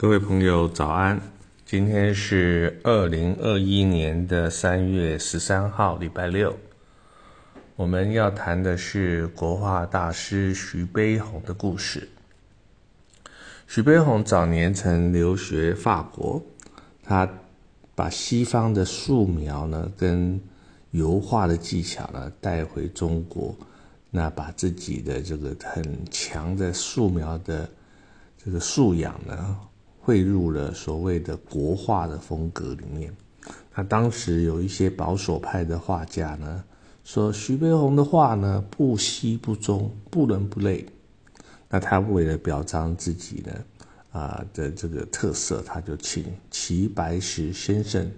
各位朋友，早安！今天是二零二一年的三月十三号，礼拜六。我们要谈的是国画大师徐悲鸿的故事。徐悲鸿早年曾留学法国，他把西方的素描呢跟油画的技巧呢带回中国，那把自己的这个很强的素描的这个素养呢。汇入了所谓的国画的风格里面。那当时有一些保守派的画家呢，说徐悲鸿的画呢不西不中，不伦不类。那他为了表彰自己呢啊的这个特色，他就请齐白石先生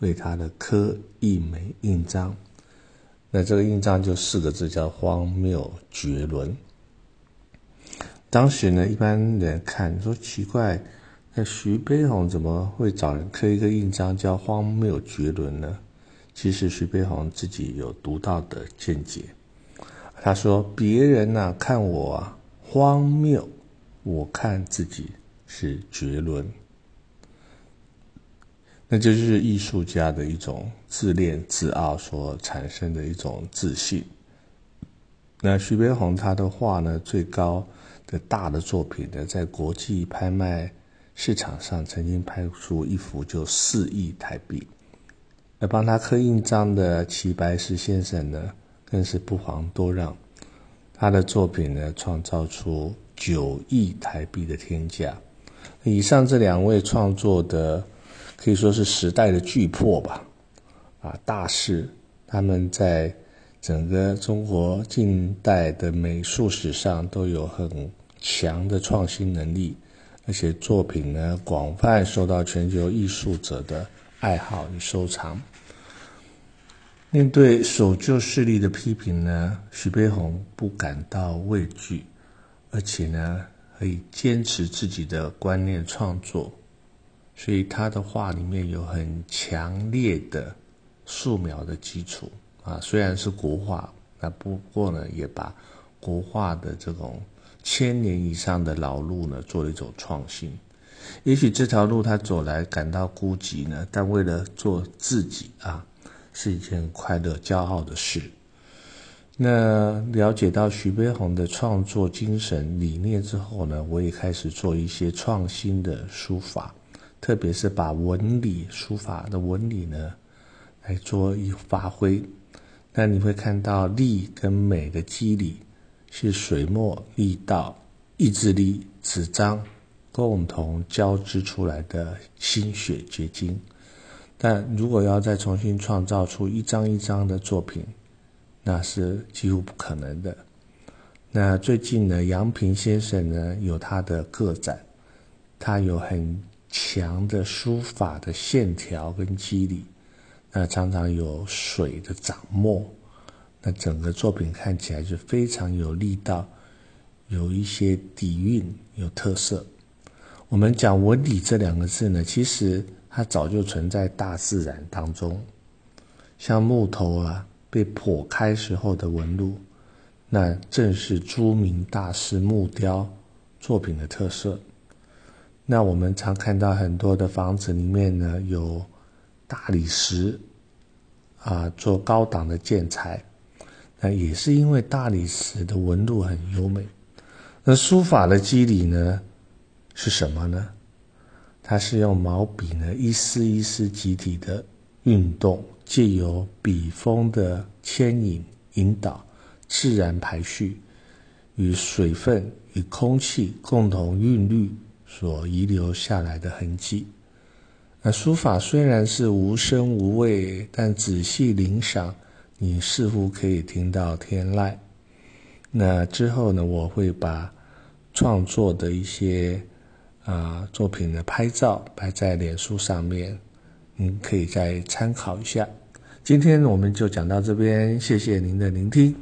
为他的刻一枚印章。那这个印章就四个字，叫荒谬绝伦。当时呢，一般人看说奇怪。那徐悲鸿怎么会找人刻一个印章叫荒谬绝伦呢？其实徐悲鸿自己有独到的见解。他说：“别人呢看我啊荒谬，我看自己是绝伦。”那就是艺术家的一种自恋自傲所产生的一种自信。那徐悲鸿他的画呢，最高的大的作品呢，在国际拍卖。市场上曾经拍出一幅就四亿台币，而帮他刻印章的齐白石先生呢，更是不遑多让，他的作品呢创造出九亿台币的天价。以上这两位创作的可以说是时代的巨破吧，啊大师，他们在整个中国近代的美术史上都有很强的创新能力。而且作品呢，广泛受到全球艺术者的爱好与收藏。面对守旧势力的批评呢，徐悲鸿不感到畏惧，而且呢，可以坚持自己的观念创作。所以他的画里面有很强烈的素描的基础啊，虽然是国画，那不过呢，也把国画的这种。千年以上的老路呢，做了一种创新。也许这条路他走来感到孤寂呢，但为了做自己啊，是一件快乐、骄傲的事。那了解到徐悲鸿的创作精神理念之后呢，我也开始做一些创新的书法，特别是把纹理书法的纹理呢来做一发挥。那你会看到力跟美的肌理。是水墨、力道、意志力、纸张共同交织出来的心血结晶。但如果要再重新创造出一张一张的作品，那是几乎不可能的。那最近呢，杨平先生呢有他的个展，他有很强的书法的线条跟肌理，那常常有水的掌墨。那整个作品看起来就非常有力道，有一些底蕴，有特色。我们讲纹理这两个字呢，其实它早就存在大自然当中，像木头啊被剖开时候的纹路，那正是朱明大师木雕作品的特色。那我们常看到很多的房子里面呢，有大理石啊做高档的建材。那也是因为大理石的纹路很优美。那书法的基理呢是什么呢？它是用毛笔呢一丝一丝集体的运动，借由笔锋的牵引引导，自然排序，与水分与空气共同韵律所遗留下来的痕迹。那书法虽然是无声无味，但仔细聆赏。你似乎可以听到天籁。那之后呢？我会把创作的一些啊作品的拍照拍在脸书上面，您可以再参考一下。今天我们就讲到这边，谢谢您的聆听。